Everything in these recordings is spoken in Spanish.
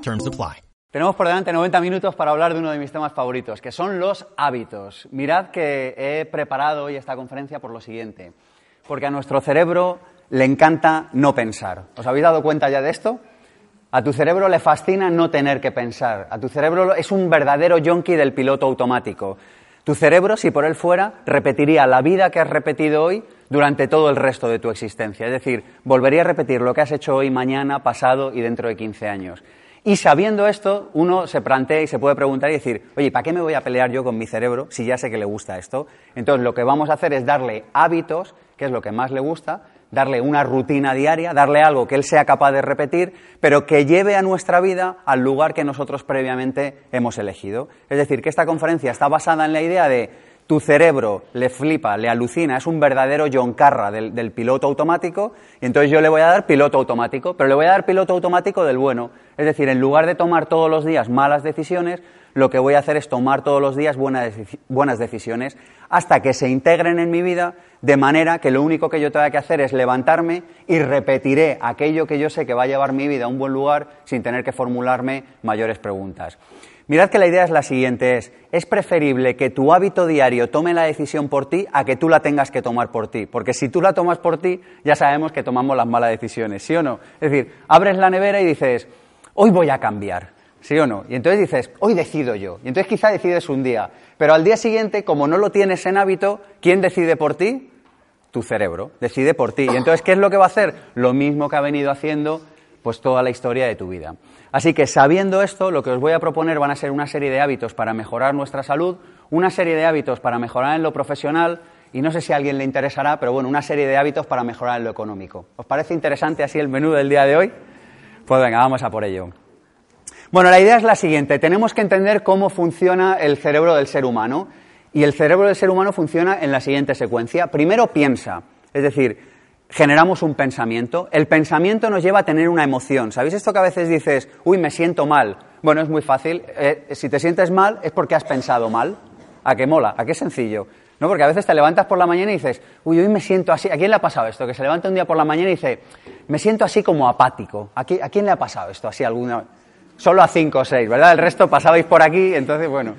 Terms apply. Tenemos por delante 90 minutos para hablar de uno de mis temas favoritos, que son los hábitos. Mirad que he preparado hoy esta conferencia por lo siguiente, porque a nuestro cerebro le encanta no pensar. ¿Os habéis dado cuenta ya de esto? A tu cerebro le fascina no tener que pensar. A tu cerebro es un verdadero yonki del piloto automático. Tu cerebro, si por él fuera, repetiría la vida que has repetido hoy durante todo el resto de tu existencia. Es decir, volvería a repetir lo que has hecho hoy, mañana, pasado y dentro de 15 años. Y sabiendo esto, uno se plantea y se puede preguntar y decir, oye, ¿para qué me voy a pelear yo con mi cerebro si ya sé que le gusta esto? Entonces, lo que vamos a hacer es darle hábitos, que es lo que más le gusta, darle una rutina diaria, darle algo que él sea capaz de repetir, pero que lleve a nuestra vida al lugar que nosotros previamente hemos elegido. Es decir, que esta conferencia está basada en la idea de tu cerebro le flipa, le alucina, es un verdadero John Carra del, del, piloto automático, y entonces yo le voy a dar piloto automático, pero le voy a dar piloto automático del bueno. Es decir, en lugar de tomar todos los días malas decisiones, lo que voy a hacer es tomar todos los días buenas, buenas decisiones hasta que se integren en mi vida de manera que lo único que yo tenga que hacer es levantarme y repetiré aquello que yo sé que va a llevar mi vida a un buen lugar sin tener que formularme mayores preguntas. Mirad que la idea es la siguiente, es, preferible que tu hábito diario tome la decisión por ti a que tú la tengas que tomar por ti, porque si tú la tomas por ti, ya sabemos que tomamos las malas decisiones, ¿sí o no? Es decir, abres la nevera y dices, hoy voy a cambiar, ¿sí o no? Y entonces dices, hoy decido yo, y entonces quizá decides un día, pero al día siguiente, como no lo tienes en hábito, ¿quién decide por ti? Tu cerebro, decide por ti. Y entonces, ¿qué es lo que va a hacer? Lo mismo que ha venido haciendo pues toda la historia de tu vida. Así que sabiendo esto, lo que os voy a proponer van a ser una serie de hábitos para mejorar nuestra salud, una serie de hábitos para mejorar en lo profesional y no sé si a alguien le interesará, pero bueno, una serie de hábitos para mejorar en lo económico. ¿Os parece interesante así el menú del día de hoy? Pues venga, vamos a por ello. Bueno, la idea es la siguiente. Tenemos que entender cómo funciona el cerebro del ser humano. Y el cerebro del ser humano funciona en la siguiente secuencia. Primero piensa, es decir, generamos un pensamiento. El pensamiento nos lleva a tener una emoción. ¿Sabéis esto que a veces dices, uy, me siento mal? Bueno, es muy fácil. Eh, si te sientes mal es porque has pensado mal. ¿A qué mola? ¿A qué sencillo? ¿No? Porque a veces te levantas por la mañana y dices, uy, hoy me siento así. ¿A quién le ha pasado esto? Que se levanta un día por la mañana y dice, me siento así como apático. ¿A, quién, ¿a quién le ha pasado esto? Así alguna. Solo a cinco o seis, ¿verdad? El resto pasabais por aquí, entonces, bueno.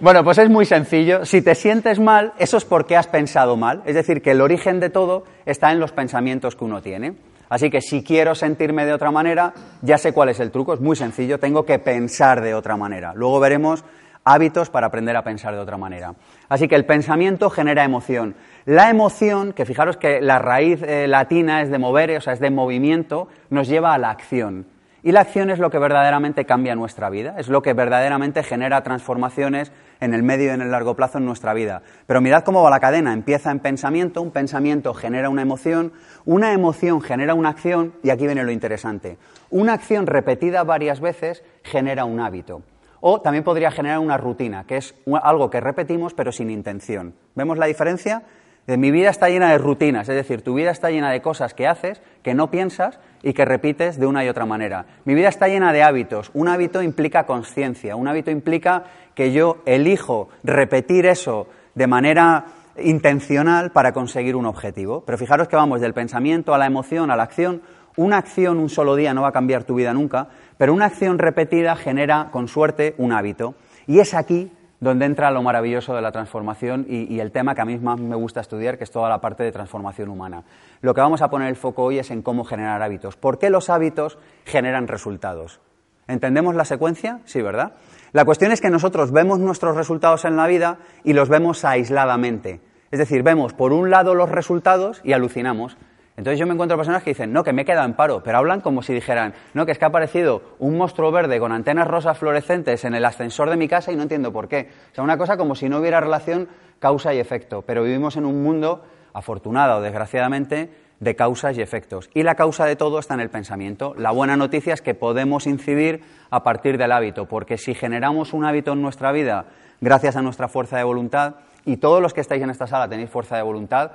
Bueno, pues es muy sencillo. Si te sientes mal, eso es porque has pensado mal. Es decir, que el origen de todo está en los pensamientos que uno tiene. Así que si quiero sentirme de otra manera, ya sé cuál es el truco. Es muy sencillo. Tengo que pensar de otra manera. Luego veremos hábitos para aprender a pensar de otra manera. Así que el pensamiento genera emoción. La emoción, que fijaros que la raíz eh, latina es de mover, o sea, es de movimiento, nos lleva a la acción. Y la acción es lo que verdaderamente cambia nuestra vida, es lo que verdaderamente genera transformaciones en el medio y en el largo plazo en nuestra vida. Pero mirad cómo va la cadena, empieza en pensamiento, un pensamiento genera una emoción, una emoción genera una acción y aquí viene lo interesante. Una acción repetida varias veces genera un hábito. O también podría generar una rutina, que es algo que repetimos pero sin intención. ¿Vemos la diferencia? Mi vida está llena de rutinas, es decir, tu vida está llena de cosas que haces, que no piensas y que repites de una y otra manera. Mi vida está llena de hábitos. Un hábito implica conciencia, un hábito implica que yo elijo repetir eso de manera intencional para conseguir un objetivo. Pero fijaros que vamos del pensamiento a la emoción, a la acción. Una acción un solo día no va a cambiar tu vida nunca, pero una acción repetida genera, con suerte, un hábito. Y es aquí donde entra lo maravilloso de la transformación y, el tema que a mí más me gusta estudiar, que es toda la parte de transformación humana. Lo que vamos a poner el foco hoy es en cómo generar hábitos. ¿Por qué los hábitos generan resultados? ¿Entendemos la secuencia? Sí, ¿verdad? La cuestión es que nosotros vemos nuestros resultados en la vida y los vemos aisladamente. Es decir, vemos por un lado los resultados y alucinamos. Entonces yo me encuentro personas que dicen, no, que me he quedado en paro, pero hablan como si dijeran, no, que es que ha aparecido un monstruo verde con antenas rosas fluorescentes en el ascensor de mi casa y no entiendo por qué. O sea, una cosa como si no hubiera relación causa y efecto, pero vivimos en un mundo, afortunado o desgraciadamente, de causas y efectos. Y la causa de todo está en el pensamiento. La buena noticia es que podemos incidir a partir del hábito, porque si generamos un hábito en nuestra vida gracias a nuestra fuerza de voluntad, y todos los que estáis en esta sala tenéis fuerza de voluntad,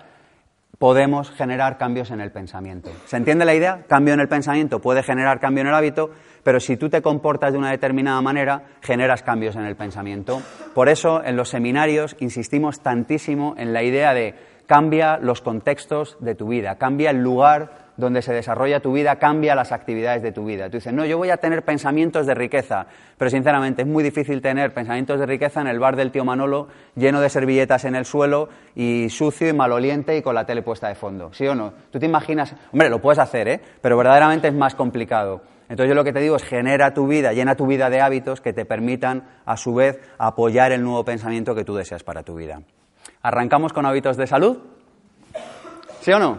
podemos generar cambios en el pensamiento. ¿Se entiende la idea? Cambio en el pensamiento puede generar cambio en el hábito, pero si tú te comportas de una determinada manera, generas cambios en el pensamiento. Por eso, en los seminarios insistimos tantísimo en la idea de cambia los contextos de tu vida, cambia el lugar donde se desarrolla tu vida cambia las actividades de tu vida. Tú dices, no, yo voy a tener pensamientos de riqueza, pero sinceramente es muy difícil tener pensamientos de riqueza en el bar del tío Manolo lleno de servilletas en el suelo y sucio y maloliente y con la tele puesta de fondo. ¿Sí o no? Tú te imaginas, hombre, lo puedes hacer, ¿eh? Pero verdaderamente es más complicado. Entonces yo lo que te digo es genera tu vida, llena tu vida de hábitos que te permitan a su vez apoyar el nuevo pensamiento que tú deseas para tu vida. ¿Arrancamos con hábitos de salud? ¿Sí o no?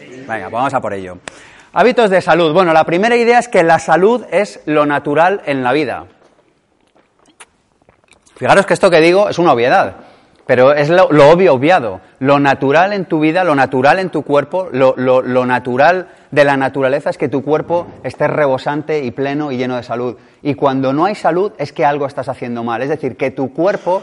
Venga, pues vamos a por ello. Hábitos de salud. Bueno, la primera idea es que la salud es lo natural en la vida. Fijaros que esto que digo es una obviedad, pero es lo, obvio obviado. Lo natural en tu vida, lo natural en tu cuerpo, lo, lo natural de la naturaleza es que tu cuerpo esté rebosante y pleno y lleno de salud. Y cuando no hay salud es que algo estás haciendo mal. Es decir, que tu cuerpo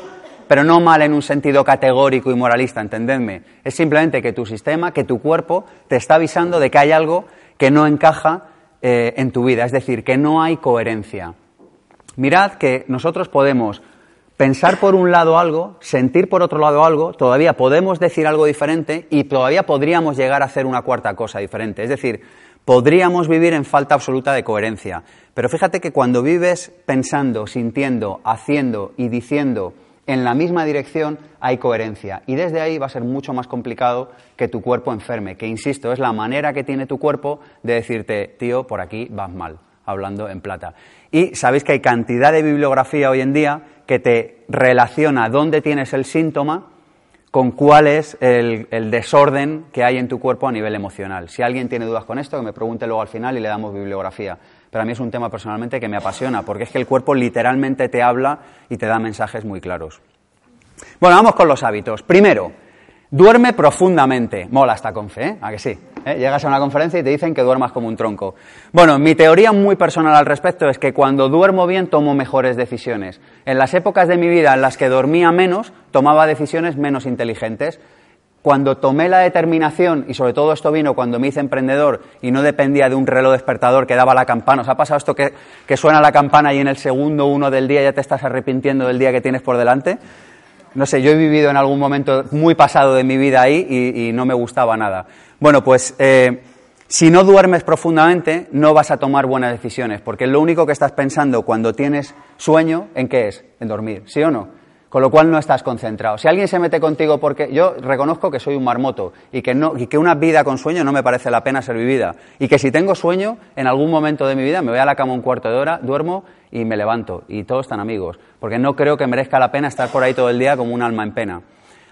pero no mal en un sentido categórico y moralista, entendedme. Es simplemente que tu sistema, que tu cuerpo te está avisando de que hay algo que no encaja eh, en tu vida, es decir, que no hay coherencia. Mirad que nosotros podemos pensar por un lado algo, sentir por otro lado algo, todavía podemos decir algo diferente y todavía podríamos llegar a hacer una cuarta cosa diferente. Es decir, podríamos vivir en falta absoluta de coherencia. Pero fíjate que cuando vives pensando, sintiendo, haciendo y diciendo en la misma dirección hay coherencia. Y desde ahí va a ser mucho más complicado que tu cuerpo enferme, que insisto, es la manera que tiene tu cuerpo de decirte, tío, por aquí vas mal, hablando en plata. Y sabéis que hay cantidad de bibliografía hoy en día que te relaciona dónde tienes el síntoma con cuál es el, desorden que hay en tu cuerpo a nivel emocional. Si alguien tiene dudas con esto, que me pregunte luego al final y le damos bibliografía pero a mí es un tema personalmente que me apasiona, porque es que el cuerpo literalmente te habla y te da mensajes muy claros. Bueno, vamos con los hábitos. Primero, duerme profundamente. Mola esta confe, ¿eh? ¿A que sí? ¿Eh? Llegas a una conferencia y te dicen que duermas como un tronco. Bueno, mi teoría muy personal al respecto es que cuando duermo bien tomo mejores decisiones. En las épocas de mi vida en las que dormía menos, tomaba decisiones menos inteligentes. Cuando tomé la determinación, y sobre todo esto vino cuando me hice emprendedor y no dependía de un reloj despertador que daba la campana, ¿os ha pasado esto que, suena la campana y en el segundo uno del día ya te estás arrepintiendo del día que tienes por delante? No sé, yo he vivido en algún momento muy pasado de mi vida ahí y, no me gustaba nada. Bueno, pues eh, si no duermes profundamente no vas a tomar buenas decisiones, porque lo único que estás pensando cuando tienes sueño, ¿en qué es? En dormir, ¿sí o no? Con lo cual no estás concentrado. Si alguien se mete contigo porque yo reconozco que soy un marmoto y que, no, y que una vida con sueño no me parece la pena ser vivida y que si tengo sueño en algún momento de mi vida me voy a la cama un cuarto de hora, duermo y me levanto y todos están amigos, porque no creo que merezca la pena estar por ahí todo el día como un alma en pena.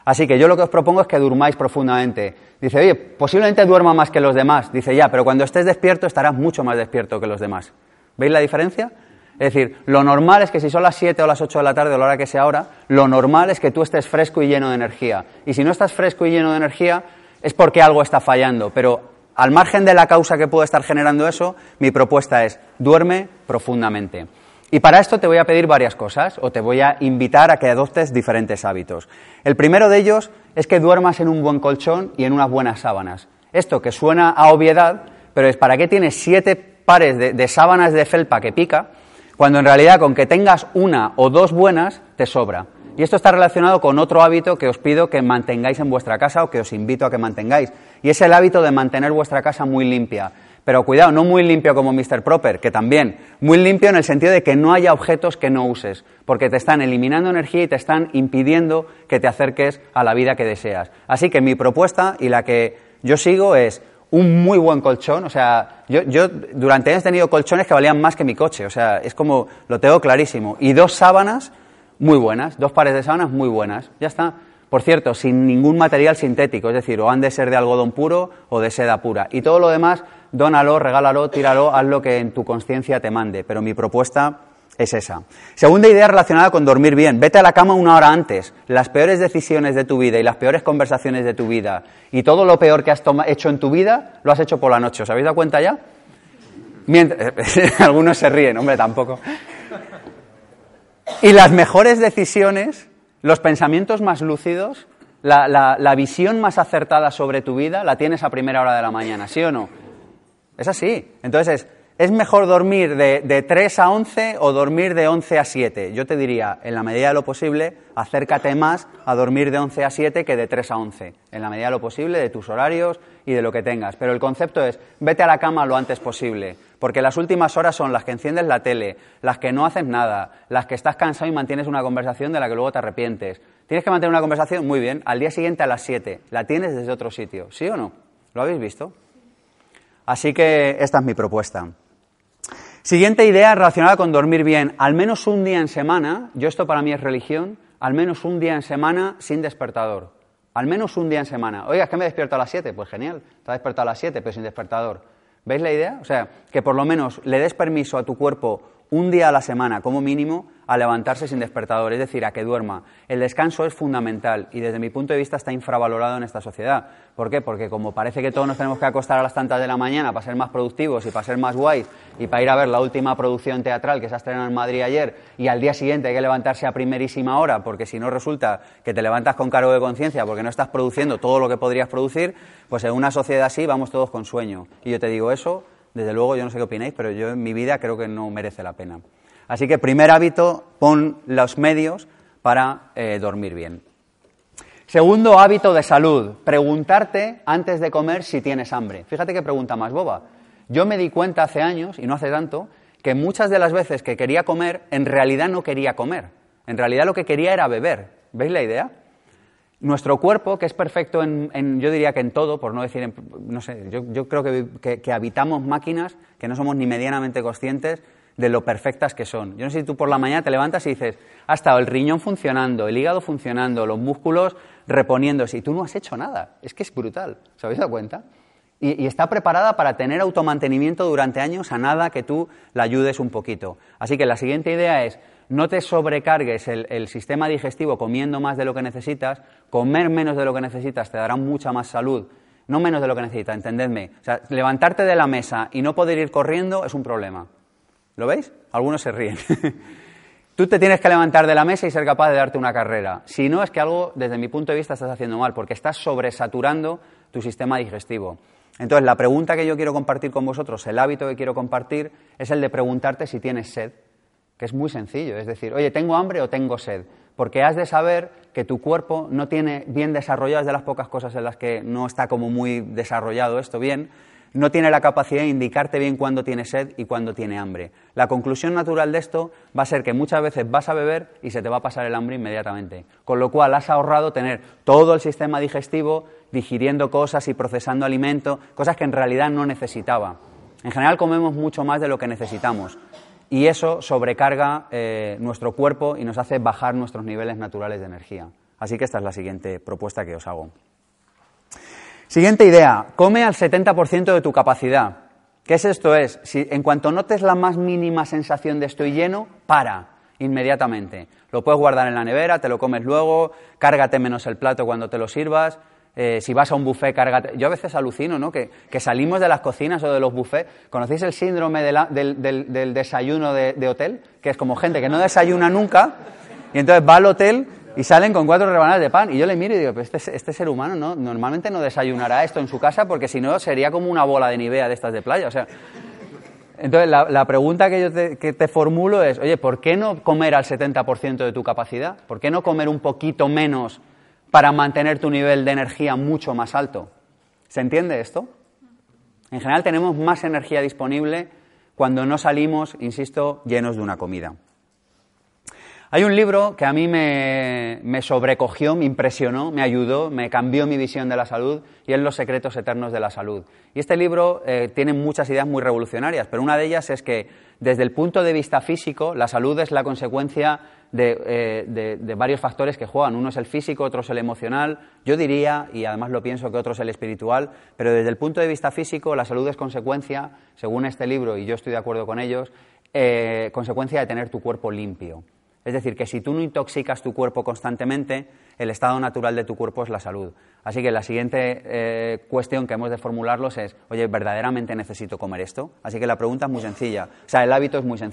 Así que yo lo que os propongo es que durmáis profundamente. Dice, oye, posiblemente duerma más que los demás. Dice, ya, pero cuando estés despierto estarás mucho más despierto que los demás. ¿Veis la diferencia? Es decir, lo normal es que si son las 7 o las 8 de la tarde o la hora que sea ahora, lo normal es que tú estés fresco y lleno de energía. Y si no estás fresco y lleno de energía, es porque algo está fallando. Pero al margen de la causa que puede estar generando eso, mi propuesta es duerme profundamente. Y para esto te voy a pedir varias cosas o te voy a invitar a que adoptes diferentes hábitos. El primero de ellos es que duermas en un buen colchón y en unas buenas sábanas. Esto que suena a obviedad, pero es para qué tienes siete pares de sábanas de felpa que pica cuando en realidad con que tengas una o dos buenas te sobra. Y esto está relacionado con otro hábito que os pido que mantengáis en vuestra casa o que os invito a que mantengáis. Y es el hábito de mantener vuestra casa muy limpia. Pero cuidado, no muy limpio como Mr. Proper, que también. Muy limpio en el sentido de que no haya objetos que no uses, porque te están eliminando energía y te están impidiendo que te acerques a la vida que deseas. Así que mi propuesta y la que yo sigo es un muy buen colchón. O sea, yo, yo, durante años he tenido colchones que valían más que mi coche. O sea, es como, lo tengo clarísimo. Y dos sábanas muy buenas, dos pares de sábanas muy buenas. Ya está. Por cierto, sin ningún material sintético, es decir, o han de ser de algodón puro o de seda pura. Y todo lo demás, dónalo, regálalo, tíralo, haz lo que en tu conciencia te mande. Pero mi propuesta es esa. Segunda idea relacionada con dormir bien. Vete a la cama una hora antes. Las peores decisiones de tu vida y las peores conversaciones de tu vida y todo lo peor que has hecho en tu vida lo has hecho por la noche. ¿Os habéis dado cuenta ya? algunos se ríen, hombre, tampoco. Y las mejores decisiones, los pensamientos más lúcidos, la, la visión más acertada sobre tu vida la tienes a primera hora de la mañana, ¿sí o no? Es así. Entonces, ¿Es mejor dormir de, de, 3 a 11 o dormir de 11 a 7? Yo te diría, en la medida de lo posible, acércate más a dormir de 11 a 7 que de 3 a 11. En la medida de lo posible, de tus horarios y de lo que tengas. Pero el concepto es, vete a la cama lo antes posible. Porque las últimas horas son las que enciendes la tele, las que no haces nada, las que estás cansado y mantienes una conversación de la que luego te arrepientes. ¿Tienes que mantener una conversación? Muy bien. Al día siguiente a las 7. La tienes desde otro sitio. ¿Sí o no? ¿Lo habéis visto? Así que esta es mi propuesta. Siguiente idea relacionada con dormir bien. Al menos un día en semana, yo esto para mí es religión, al menos un día en semana sin despertador. Al menos un día en semana. Oiga, es que me despierto a las 7. Pues genial, te has despertado a las 7, pero sin despertador. ¿Veis la idea? O sea, que por lo menos le des permiso a tu cuerpo un día a la semana como mínimo a levantarse sin despertador, es decir, a que duerma. El descanso es fundamental y desde mi punto de vista está infravalorado en esta sociedad. ¿Por qué? Porque como parece que todos nos tenemos que acostar a las tantas de la mañana para ser más productivos y para ser más guays y para ir a ver la última producción teatral que se ha estrenado en Madrid ayer y al día siguiente hay que levantarse a primerísima hora porque si no resulta que te levantas con cargo de conciencia porque no estás produciendo todo lo que podrías producir, pues en una sociedad así vamos todos con sueño. Y yo te digo eso desde luego, yo no sé qué opináis, pero yo en mi vida creo que no merece la pena. Así que primer hábito, pon los medios para eh, dormir bien. Segundo hábito de salud, preguntarte antes de comer si tienes hambre. Fíjate qué pregunta más boba. Yo me di cuenta hace años, y no hace tanto, que muchas de las veces que quería comer, en realidad no quería comer. En realidad lo que quería era beber. ¿Veis la idea? Nuestro cuerpo, que es perfecto en, yo diría que en todo, por no decir, no sé, yo, creo que, habitamos máquinas que no somos ni medianamente conscientes de lo perfectas que son. Yo no sé si tú por la mañana te levantas y dices, ha estado el riñón funcionando, el hígado funcionando, los músculos reponiéndose, y tú no has hecho nada. Es que es brutal, ¿se habéis dado cuenta? Y, está preparada para tener automantenimiento durante años a nada que tú la ayudes un poquito. Así que la siguiente idea es, no te sobrecargues el, sistema digestivo comiendo más de lo que necesitas, comer menos de lo que necesitas te dará mucha más salud, no menos de lo que necesitas, entendedme. O sea, levantarte de la mesa y no poder ir corriendo es un problema. ¿Lo veis? Algunos se ríen. Tú te tienes que levantar de la mesa y ser capaz de darte una carrera. Si no, es que algo, desde mi punto de vista, estás haciendo mal, porque estás sobresaturando tu sistema digestivo. Entonces, la pregunta que yo quiero compartir con vosotros, el hábito que quiero compartir, es el de preguntarte si tienes sed que es muy sencillo, es decir, oye, ¿tengo hambre o tengo sed? Porque has de saber que tu cuerpo no tiene bien desarrollado, es de las pocas cosas en las que no está como muy desarrollado esto bien, no tiene la capacidad de indicarte bien cuándo tiene sed y cuándo tiene hambre. La conclusión natural de esto va a ser que muchas veces vas a beber y se te va a pasar el hambre inmediatamente. Con lo cual has ahorrado tener todo el sistema digestivo digiriendo cosas y procesando alimentos, cosas que en realidad no necesitaba. En general comemos mucho más de lo que necesitamos y eso sobrecarga eh, nuestro cuerpo y nos hace bajar nuestros niveles naturales de energía. Así que esta es la siguiente propuesta que os hago. Siguiente idea, come al 70% de tu capacidad. ¿Qué es esto? Es, si en cuanto notes la más mínima sensación de estoy lleno, para inmediatamente. Lo puedes guardar en la nevera, te lo comes luego, cárgate menos el plato cuando te lo sirvas, eh, si vas a un buffet, cárgate. Yo a veces alucino, ¿no? Que, salimos de las cocinas o de los buffets. ¿Conocéis el síndrome del, desayuno de, hotel? Que es como gente que no desayuna nunca y entonces va al hotel y salen con cuatro rebanadas de pan. Y yo le miro y digo, pues este, ser humano no, normalmente no desayunará esto en su casa porque si no sería como una bola de nivea de estas de playa. O sea, entonces la, pregunta que yo te, que te formulo es, oye, ¿por qué no comer al 70% de tu capacidad? ¿Por qué no comer un poquito menos para mantener tu nivel de energía mucho más alto. ¿Se entiende esto? En general tenemos más energía disponible cuando no salimos, insisto, llenos de una comida. Hay un libro que a mí me, sobrecogió, me impresionó, me ayudó, me cambió mi visión de la salud y es Los secretos eternos de la salud. Y este libro eh, tiene muchas ideas muy revolucionarias, pero una de ellas es que desde el punto de vista físico, la salud es la consecuencia eh, de, varios factores que juegan. Uno es el físico, otro es el emocional. Yo diría, y además lo pienso, que otro es el espiritual, pero desde el punto de vista físico, la salud es consecuencia, según este libro, y yo estoy de acuerdo con ellos, eh, consecuencia de tener tu cuerpo limpio. Es decir, que si tú no intoxicas tu cuerpo constantemente, el estado natural de tu cuerpo es la salud. Así que la siguiente eh, cuestión que hemos de formularlos es, oye, ¿verdaderamente necesito comer esto? Así que la pregunta es muy sencilla. O sea, el hábito es muy sencillo.